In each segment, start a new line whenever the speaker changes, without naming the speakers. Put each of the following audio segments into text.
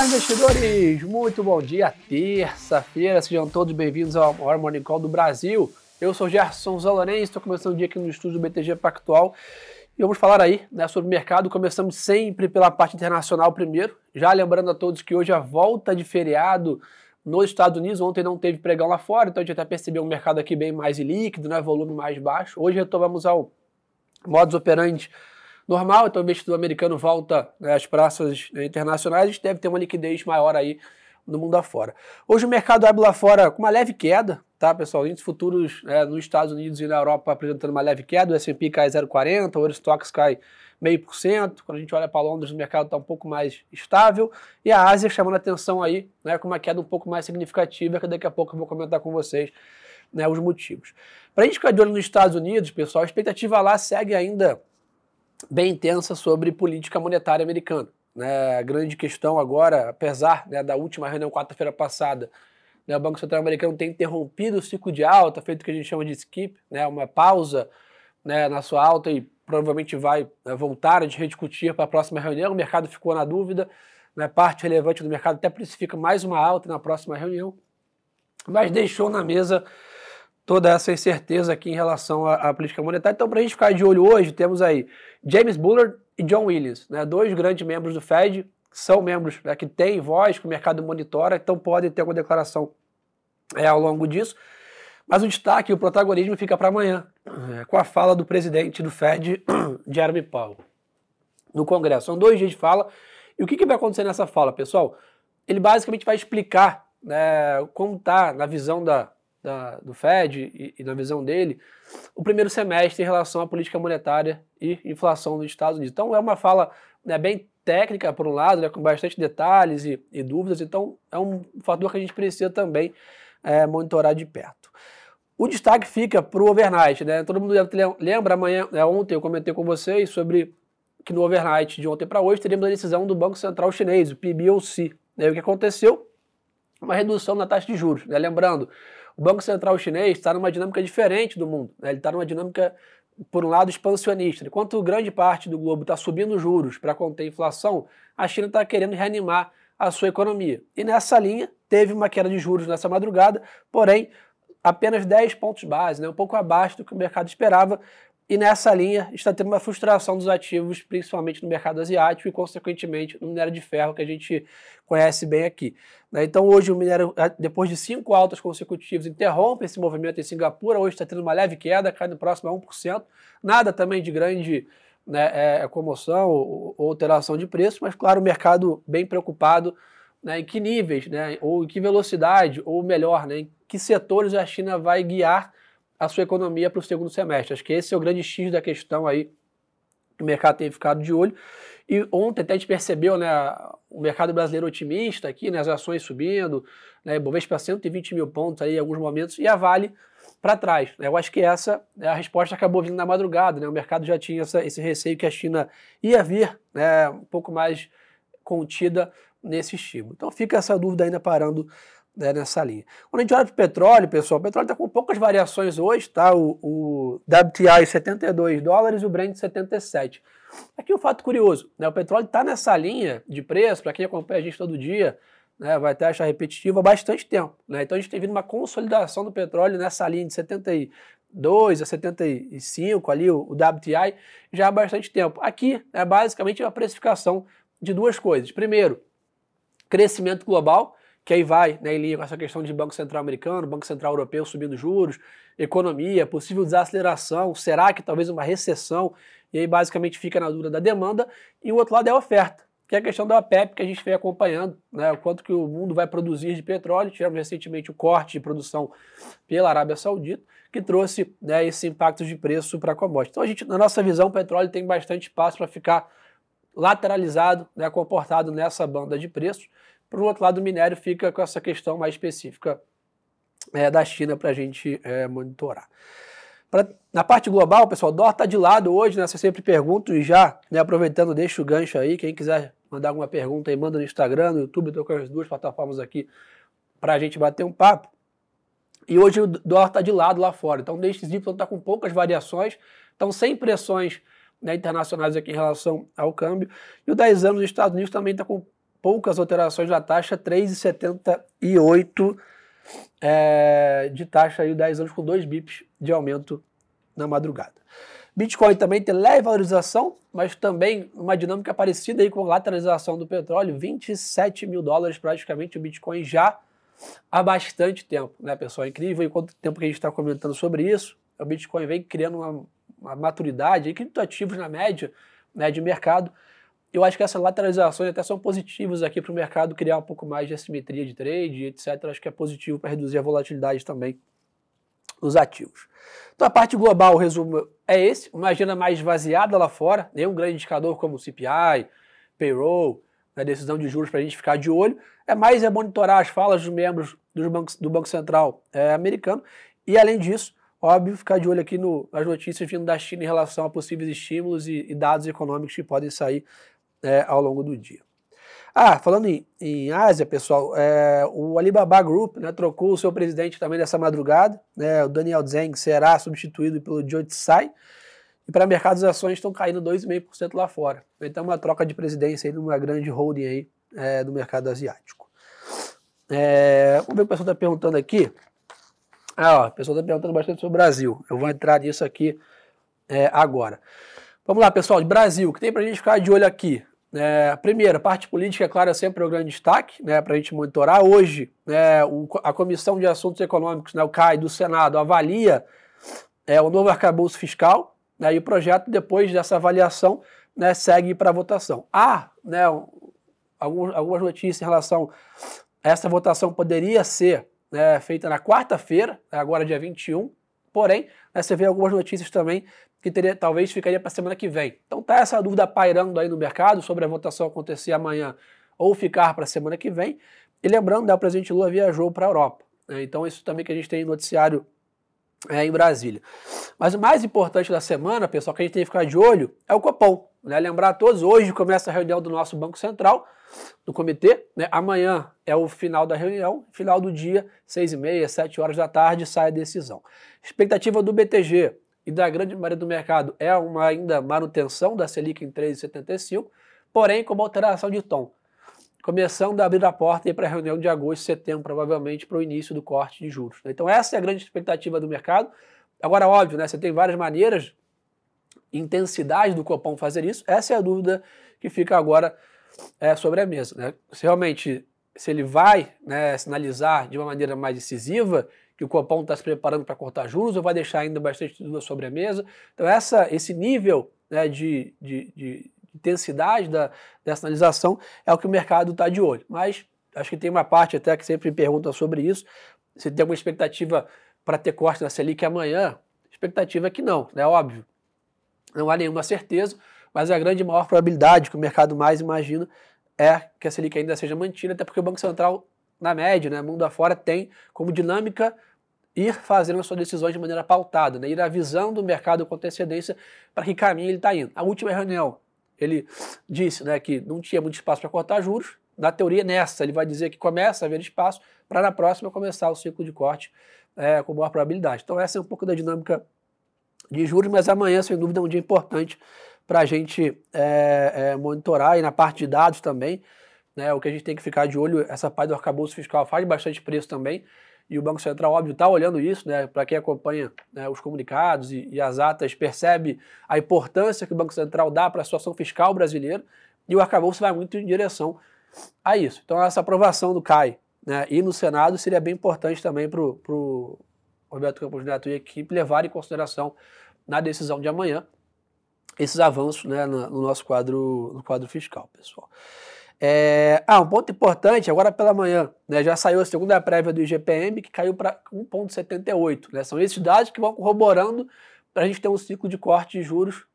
Olá, investidores! Muito bom dia, terça-feira. Sejam todos bem-vindos ao maior Morning Call do Brasil. Eu sou Gerson Zalorense, estou começando o dia aqui no estúdio do BTG Pactual e vamos falar aí né, sobre o mercado. Começamos sempre pela parte internacional primeiro. Já lembrando a todos que hoje é a volta de feriado nos Estados Unidos. Ontem não teve pregão lá fora, então a gente até percebeu um mercado aqui bem mais líquido, né, volume mais baixo. Hoje retomamos ao modus operandi normal, então o investidor americano volta né, às praças internacionais, a gente deve ter uma liquidez maior aí no mundo afora. Hoje o mercado abre lá fora com uma leve queda, tá, pessoal? Índices futuros né, nos Estados Unidos e na Europa apresentando uma leve queda, o S&P cai 0,40, o Eurostox cai meio por cento. Quando a gente olha para Londres, o mercado está um pouco mais estável. E a Ásia chamando atenção aí, né, com uma queda um pouco mais significativa, que daqui a pouco eu vou comentar com vocês né, os motivos. Para a gente ficar de olho nos Estados Unidos, pessoal, a expectativa lá segue ainda bem intensa sobre política monetária americana. Né? A grande questão agora, apesar né, da última reunião quarta-feira passada, né, o Banco Central americano tem interrompido o ciclo de alta, feito o que a gente chama de skip, né, uma pausa né, na sua alta e provavelmente vai né, voltar a rediscutir para a próxima reunião. O mercado ficou na dúvida, né, parte relevante do mercado até precifica mais uma alta na próxima reunião, mas deixou na mesa toda essa incerteza aqui em relação à, à política monetária. Então, para a gente ficar de olho hoje, temos aí James Bullard e John Williams, né, dois grandes membros do Fed, são membros né, que têm voz, que o mercado monitora, então podem ter alguma declaração é, ao longo disso. Mas o destaque, o protagonismo fica para amanhã, é, com a fala do presidente do Fed, Jeremy Powell, no Congresso. São dois dias de fala. E o que, que vai acontecer nessa fala, pessoal? Ele basicamente vai explicar né, como está, na visão da, da, do Fed e, e, na visão dele, o primeiro semestre em relação à política monetária e inflação nos Estados Unidos. Então é uma fala né, bem técnica, por um lado, né, com bastante detalhes e, e, dúvidas, então é um fator que a gente precisa também é, monitorar de perto. O destaque fica para o overnight, né? Todo mundo lembra amanhã, né, ontem eu comentei com vocês sobre que no overnight de ontem para hoje teríamos a decisão do Banco Central Chinês, o PBOC. Né? O que aconteceu? Uma redução na taxa de juros. Né? Lembrando, o Banco Central chinês está numa dinâmica diferente do mundo. Né? Ele está numa dinâmica, por um lado, expansionista. Enquanto grande parte do globo está subindo juros para conter a inflação, a China está querendo reanimar a sua economia. E nessa linha, teve uma queda de juros nessa madrugada, porém, apenas 10 pontos base, né? um pouco abaixo do que o mercado esperava, e nessa linha está tendo uma frustração dos ativos, principalmente no mercado asiático e, consequentemente, no minério de ferro, que a gente conhece bem aqui. Né? Então, hoje, o minério, depois de cinco altas consecutivas, interrompe esse movimento em Singapura. Hoje está tendo uma leve queda, caindo próximo a 1%. Nada também de grande né, é, é, comoção ou, alteração de preço, mas, claro, o mercado bem preocupado né, em que níveis, né, ou em que velocidade, ou melhor, né, em que setores a China vai guiar a sua economia para o segundo semestre. Acho que esse é o grande X da questão aí que o mercado tem ficado de olho. E ontem até a gente percebeu né, o mercado brasileiro otimista aqui, né, as ações subindo, né, Bovespa 120 mil pontos aí em alguns momentos, e a Vale para trás. Né. Eu acho que essa né, a resposta acabou vindo na madrugada. Né, o mercado já tinha essa, esse receio que a China ia vir né, um pouco mais contida nesse estímulo. Então fica essa dúvida ainda parando né, nessa linha. Quando a gente olha para o petróleo, pessoal, o petróleo está com poucas variações hoje, tá? O, o WTI 72 dólares e o Brent 77. Aqui um fato curioso, né? O petróleo está nessa linha de preço, para quem acompanha a gente todo dia, né, vai até achar repetitivo há bastante tempo. Né? Então a gente tem vindo uma consolidação do petróleo nessa linha de 72 a 75, ali o, o WTI, já há bastante tempo. Aqui é basicamente uma precificação de duas coisas. Primeiro, crescimento global, que aí vai né, em linha com essa questão de Banco Central americano, Banco Central europeu subindo juros, economia, possível desaceleração, será que talvez uma recessão, e aí basicamente fica na dúvida da demanda, e o outro lado é a oferta, que é a questão da OPEP que a gente vem acompanhando, né, o quanto que o mundo vai produzir de petróleo, tivemos recentemente o corte de produção pela Arábia Saudita, que trouxe né, esse impacto de preço para a commodity. Então a gente, na nossa visão, o petróleo tem bastante espaço para ficar lateralizado, né, comportado nessa banda de preços, por outro lado, o minério fica com essa questão mais específica é, da China para a gente é, monitorar. Pra, na parte global, pessoal, dólar está de lado hoje, né? Você sempre pergunta e já, né, aproveitando, deixa o gancho aí. Quem quiser mandar alguma pergunta aí, manda no Instagram, no YouTube, estou com as duas plataformas aqui para a gente bater um papo. E hoje o dólar está de lado lá fora. Então, o DXY está com poucas variações, estão sem pressões né, internacionais aqui em relação ao câmbio. E o 10 anos dos Estados Unidos também está com poucas alterações na taxa, 3,78 é, de taxa aí 10 anos com 2 bips de aumento na madrugada. Bitcoin também tem leve valorização, mas também uma dinâmica parecida aí com a lateralização do petróleo, 27 mil dólares praticamente o Bitcoin já há bastante tempo, né, pessoal? É incrível e quanto tempo que a gente está comentando sobre isso. O Bitcoin vem criando uma, uma maturidade, e criptoativos na média né, de mercado. Eu acho que essas lateralizações até são positivas aqui para o mercado criar um pouco mais de assimetria de trade, etc. Acho que é positivo para reduzir a volatilidade também dos ativos. Então a parte global, o resumo é esse, uma agenda mais esvaziada lá fora, nenhum grande indicador como CPI, payroll, né, decisão de juros para a gente ficar de olho, é mais é monitorar as falas dos membros dos bancos, do Banco Central é, americano e além disso, óbvio, ficar de olho aqui no, nas notícias vindo da China em relação a possíveis estímulos e, e dados econômicos que podem sair é, ao longo do dia. Ah, falando em, em Ásia, pessoal, é, o Alibaba Group né, trocou o seu presidente também nessa madrugada. Né, o Daniel Zhang será substituído pelo Joe Tsai. E para mercados, as ações estão caindo 2,5% lá fora. Então, uma troca de presidência aí numa grande holding aí, é, do mercado asiático. É, vamos ver o que o pessoal está perguntando aqui. Ah, ó, o pessoal está perguntando bastante sobre o Brasil. Eu vou entrar nisso aqui é, agora. Vamos lá, pessoal, de Brasil, o que tem para a gente ficar de olho aqui? É, primeiro, a parte política, é claro, é sempre o grande destaque né, para a gente monitorar. Hoje, né, o, a Comissão de Assuntos Econômicos, né, o CAI, do Senado, avalia é, o novo arcabouço fiscal né, e o projeto, depois dessa avaliação, né, segue para votação. Há né, algumas, algumas notícias em relação a essa votação poderia ser né, feita na quarta-feira, agora dia 21, porém, né, você vê algumas notícias também que teria, talvez ficaria para a semana que vem. Então tá essa dúvida pairando aí no mercado sobre a votação acontecer amanhã ou ficar para a semana que vem. E lembrando, né, o presidente Lula viajou para a Europa. Né, então isso também que a gente tem noticiário é, em Brasília. Mas o mais importante da semana, pessoal, que a gente tem que ficar de olho é o Copom. Né? Lembrar a todos, hoje começa a reunião do nosso Banco Central, do comitê. Né? Amanhã é o final da reunião, final do dia, seis e meia, sete horas da tarde, sai a decisão. Expectativa do BTG e da grande maioria do mercado é uma ainda manutenção da Selic em 3,75, porém com uma alteração de tom. Começando a abrir a porta para a reunião de agosto setembro, provavelmente para o início do corte de juros. Então essa é a grande expectativa do mercado. Agora, óbvio, né, você tem várias maneiras, intensidade do Copom fazer isso. Essa é a dúvida que fica agora é, sobre a mesa. Né? Se realmente se ele vai né, sinalizar de uma maneira mais decisiva que o Copom está se preparando para cortar juros ou vai deixar ainda bastante dúvida sobre a mesa. Então, essa, esse nível né, de, de, de, intensidade da, da sinalização é o que o mercado está de olho. Mas acho que tem uma parte até que sempre pergunta sobre isso. Se tem alguma expectativa para ter corte na Selic amanhã? Expectativa é que não, é né, óbvio. Não há nenhuma certeza, mas a grande maior probabilidade que o mercado mais imagina é que a Selic ainda seja mantida, até porque o Banco Central, na média, né, mundo afora, tem como dinâmica ir fazendo as suas decisões de maneira pautada, né? ir avisando o mercado com antecedência para que caminho ele está indo. A última reunião, ele disse né, que não tinha muito espaço para cortar juros. Na teoria, nessa, ele vai dizer que começa a haver espaço para na próxima começar o ciclo de corte é, com maior probabilidade. Então, essa é um pouco da dinâmica de juros, mas amanhã, sem dúvida, é um dia importante para a gente é, é, monitorar e na parte de dados também. Né, o que a gente tem que ficar de olho, essa parte do arcabouço fiscal faz bastante preço também e o Banco Central, óbvio, está olhando isso, né? Para quem acompanha né, os comunicados e, e, as atas, percebe a importância que o Banco Central dá para a situação fiscal brasileira e o arcabouço vai muito em direção a isso. Então, essa aprovação do CAI né, e no Senado seria bem importante também para o Roberto Campos Neto e a equipe levar em consideração na decisão de amanhã esses avanços né, no, no nosso quadro, no quadro fiscal, pessoal. É, ah, um ponto importante, agora pela manhã, né, já saiu a segunda prévia do IGPM, que caiu para 1,78. Né, são esses dados que vão corroborando para a gente ter um ciclo de corte de juros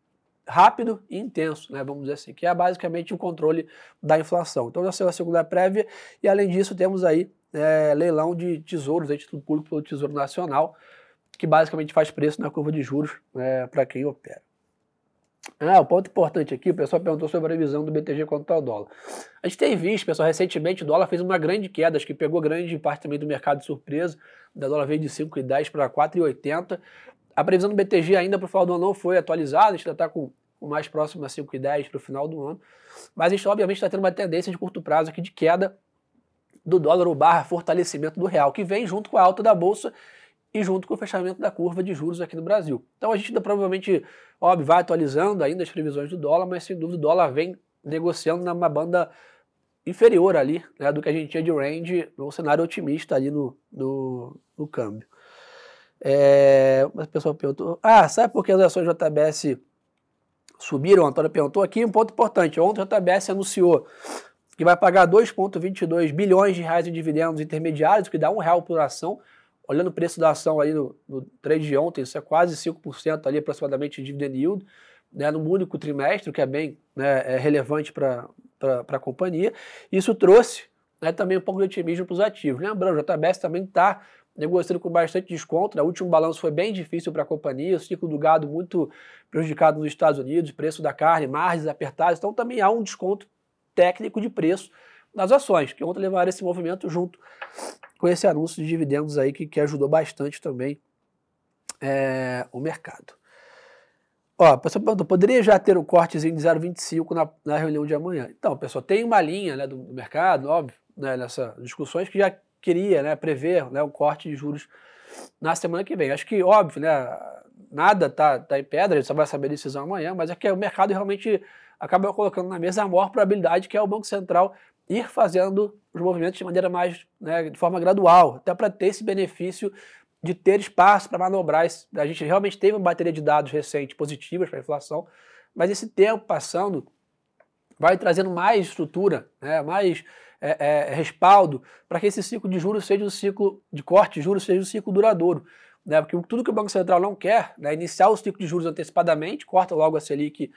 rápido e intenso, né, vamos dizer assim, que é basicamente o controle da inflação. Então já saiu a segunda prévia e além disso temos aí é, leilão de tesouros, de título público pelo Tesouro Nacional, que basicamente faz preço na curva de juros é, para quem opera. Ah, o ponto importante aqui, o pessoal perguntou sobre a revisão do BTG contra o dólar. A gente tem visto, pessoal, recentemente o dólar fez uma grande queda, acho que pegou grande parte também do mercado de surpresa. O dólar veio de 5,10 para 4,80. A previsão do BTG ainda para o final do ano não foi atualizada, a gente ainda está com o mais próximo a 5,10 para o final do ano. Mas a gente, obviamente, está tendo uma tendência de curto prazo aqui de queda do dólar ou barra fortalecimento do real, que vem junto com a alta da Bolsa e junto com o fechamento da curva de juros aqui no Brasil. Então a gente ainda provavelmente, óbvio, vai atualizando ainda as previsões do dólar, mas sem dúvida o dólar vem negociando numa banda inferior ali né, do que a gente tinha de range no cenário otimista ali no, no, no câmbio. É, mas o pessoal perguntou, ah, sabe por que as ações JBS subiram? A Antônio perguntou aqui um ponto importante. Ontem a JBS anunciou que vai pagar 2,22 bilhões de reais em dividendos intermediários, que dá um real por ação. Olhando o preço da ação ali no, no trade de ontem, isso é quase 5% ali aproximadamente de dividend yield, né, no único trimestre, que é bem né, é relevante para a companhia. Isso trouxe né, também um pouco de otimismo para os ativos. Lembrando, o JBS também está negociando com bastante desconto. Né? O último balanço foi bem difícil para a companhia, o ciclo do gado muito prejudicado nos Estados Unidos, preço da carne, margens apertadas, então também há um desconto técnico de preço nas ações, que ontem levaram esse movimento junto com esse anúncio de dividendos aí que, que ajudou bastante também é, o mercado. Ó, pessoal perguntou, poderia já ter um cortezinho de 0,25 na, na reunião de amanhã? Então, pessoal, tem uma linha né, do, do mercado, óbvio, né, nessas discussões, que já queria né, prever né, corte de juros na semana que vem. Acho que, óbvio, né, nada está tá em pedra, a gente só vai saber a decisão amanhã, mas é que o mercado realmente acaba colocando na mesa a maior probabilidade que é o Banco Central ir fazendo os movimentos de maneira mais, né, de forma gradual, até para ter esse benefício de ter espaço para manobrar. A gente realmente teve uma bateria de dados recente positivas para a inflação, mas esse tempo passando vai trazendo mais estrutura, né, mais é, é, respaldo para que esse ciclo de juros seja um ciclo de corte de juros seja um ciclo duradouro. Né, porque tudo que o Banco Central não quer, né, iniciar o ciclo de juros antecipadamente, corta logo a Selic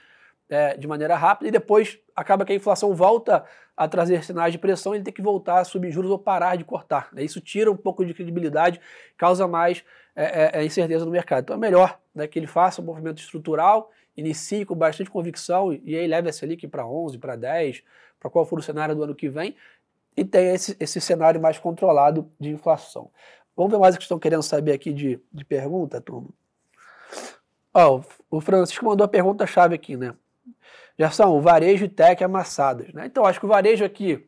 é, de maneira rápida e depois acaba que a inflação volta a trazer sinais de pressão, ele tem que voltar a subir juros ou parar de cortar. Né? Isso tira um pouco de credibilidade, causa mais é, é, é incerteza no mercado. Então é melhor né, que ele faça um movimento estrutural, inicie com bastante convicção e, aí leve a Selic para 11, para 10, para qual for o cenário do ano que vem, e tenha esse, esse cenário mais controlado de inflação. Vamos ver mais o que estão querendo saber aqui de, de pergunta, turma. O Francisco mandou a pergunta-chave aqui, né? Já são varejo e tech amassadas. Né? Então, acho que o varejo aqui,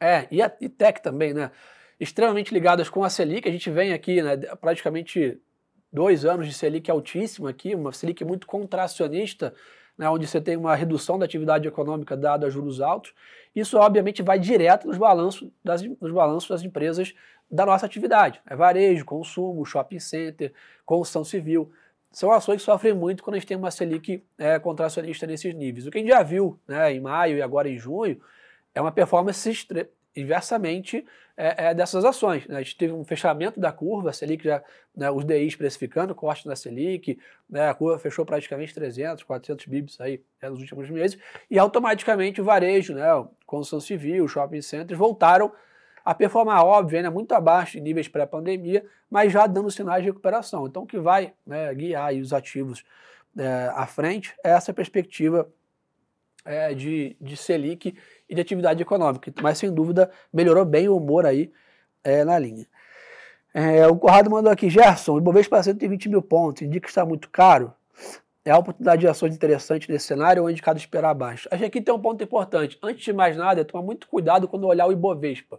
é, e, a, e tech também, né? Extremamente ligadas com a Selic. A gente vem aqui, né, praticamente dois anos de Selic altíssima aqui, uma Selic muito contracionista, né, onde você tem uma redução da atividade econômica dada a juros altos. Isso, obviamente, vai direto nos balanços das, nos balanços das empresas da nossa atividade. É varejo, consumo, shopping center, construção civil são ações que sofrem muito quando a gente tem uma Selic é, contracionista nesses níveis. O que a gente já viu né, em maio e agora em junho é uma performance inversamente é, é, dessas ações. Né? A gente teve um fechamento da curva, a Selic já, né, os DIs precificando, corte na Selic, né, a curva fechou praticamente 300, 400 bips aí né, nos últimos meses, e automaticamente o varejo, né, construção civil, shopping centers voltaram a performar, óbvio, ainda muito abaixo de níveis pré-pandemia, mas já dando sinais de recuperação. Então, o que vai né, guiar os ativos é, à frente é essa perspectiva é, de, de Selic e de atividade econômica. Mas, sem dúvida, melhorou bem o humor aí é, na linha. É, o Corrado mandou aqui, Gerson, o Ibovespa 120 mil pontos, indica que está muito caro. É a oportunidade de ações interessante nesse cenário ou é indicado esperar abaixo? Acho que aqui tem um ponto importante. Antes de mais nada, é tomar muito cuidado quando olhar o Ibovespa.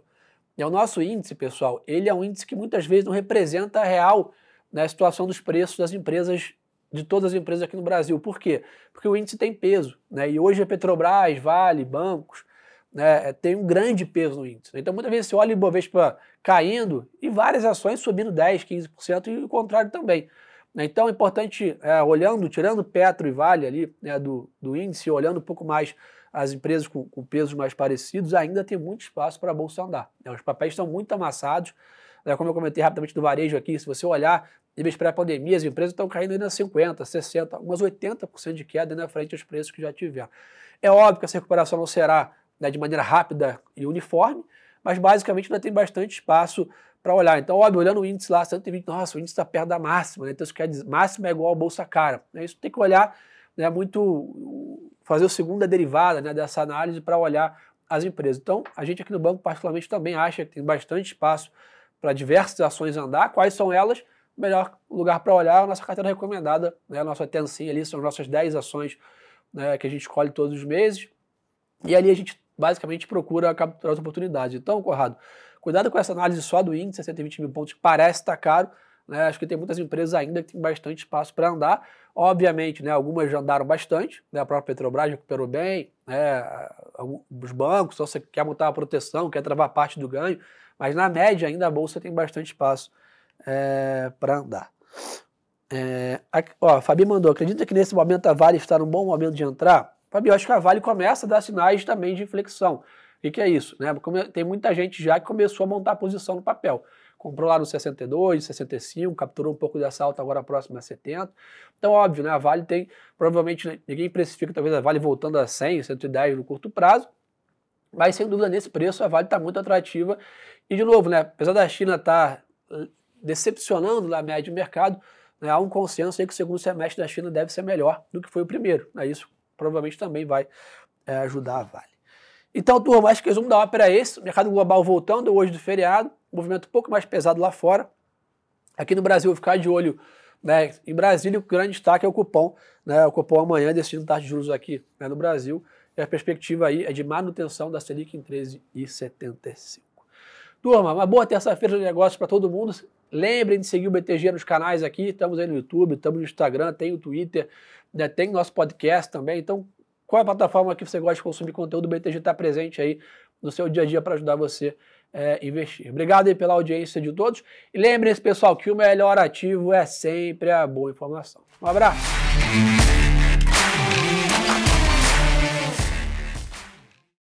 É o nosso índice, pessoal, ele é um índice que muitas vezes não representa a real né, situação dos preços das empresas, de todas as empresas aqui no Brasil. Por quê? Porque o índice tem peso. Né, e hoje a Petrobras, Vale, bancos, né, é, tem um grande peso no índice. Então muitas vezes você olha o Ibovespa caindo e várias ações subindo 10%, 15% e o contrário também. Né. Então é importante, é, olhando, tirando Petro e Vale ali né, do, do índice, olhando um pouco mais as empresas com, com pesos mais parecidos ainda tem muito espaço para a bolsa andar. Né? Os papéis estão muito amassados. Né? Como eu comentei rapidamente do varejo aqui, se você olhar níveis pré-pandemia, as empresas estão caindo ainda 50%, 60%, umas 80% de queda na frente aos preços que já tiveram. É óbvio que essa recuperação não será né, de maneira rápida e uniforme, mas basicamente ainda tem bastante espaço para olhar. Então, óbvio, olhando o índice lá, 120, nossa, o índice está perto da máxima, né? então isso quer dizer, máxima é igual a bolsa cara. Né? Isso tem que olhar né, muito fazer a segunda derivada né, dessa análise para olhar as empresas. Então, a gente aqui no banco, particularmente, também acha que tem bastante espaço para diversas ações andar. Quais são elas? O melhor lugar para olhar é a nossa carteira recomendada, né, a nossa atenção ali, são nossas 10 ações né, que a gente escolhe todos os meses, e ali a gente basicamente procura capturar as oportunidades. Então, Corrado, cuidado com essa análise só do índice, 120 mil pontos, que parece estar caro, né? Acho que tem muitas empresas ainda que têm bastante espaço para andar. Obviamente, né, algumas já andaram bastante, né, a própria Petrobras recuperou bem, né, os bancos, então você quer montar uma proteção, quer travar parte do ganho, mas na média ainda a bolsa tem bastante espaço é, para andar. É, aqui, ó, a Fabi mandou, acredita que nesse momento a Vale está num bom momento de entrar? Fabi, eu acho que a Vale começa a dar sinais também de inflexão. O que, é isso? Né? Tem muita gente já que começou a montar a posição no papel. Comprou lá no 62, 65, capturou um pouco dessa alta agora próximo a 70. Então, óbvio, né? A Vale tem, provavelmente, né, ninguém precifica talvez a Vale voltando a 100, 110 no curto prazo, mas sem dúvida nesse preço a Vale está muito atrativa. E de novo, né? Apesar da China estar tá decepcionando na média de mercado, né, há um consenso aí que o segundo semestre da China deve ser melhor do que foi o primeiro. Né, isso provavelmente também vai é, ajudar a Vale. Então, turma, acho que o resumo da ópera é esse. Mercado global voltando hoje do feriado, movimento um pouco mais pesado lá fora. Aqui no Brasil, ficar de olho né, em Brasília, o grande destaque é o cupom. Né, o cupom amanhã decidindo taxa de juros aqui né, no Brasil. E a perspectiva aí é de manutenção da Selic em 13,75. Turma, uma boa terça-feira de negócios para todo mundo. Lembrem de seguir o BTG nos canais aqui. Estamos aí no YouTube, estamos no Instagram, tem o Twitter, né, tem nosso podcast também. Então, qual é a plataforma que você gosta de consumir conteúdo? O BTG está presente aí no seu dia a dia para ajudar você é, investir. Obrigado aí pela audiência de todos. E lembrem-se, pessoal, que o melhor ativo é sempre a boa informação. Um abraço.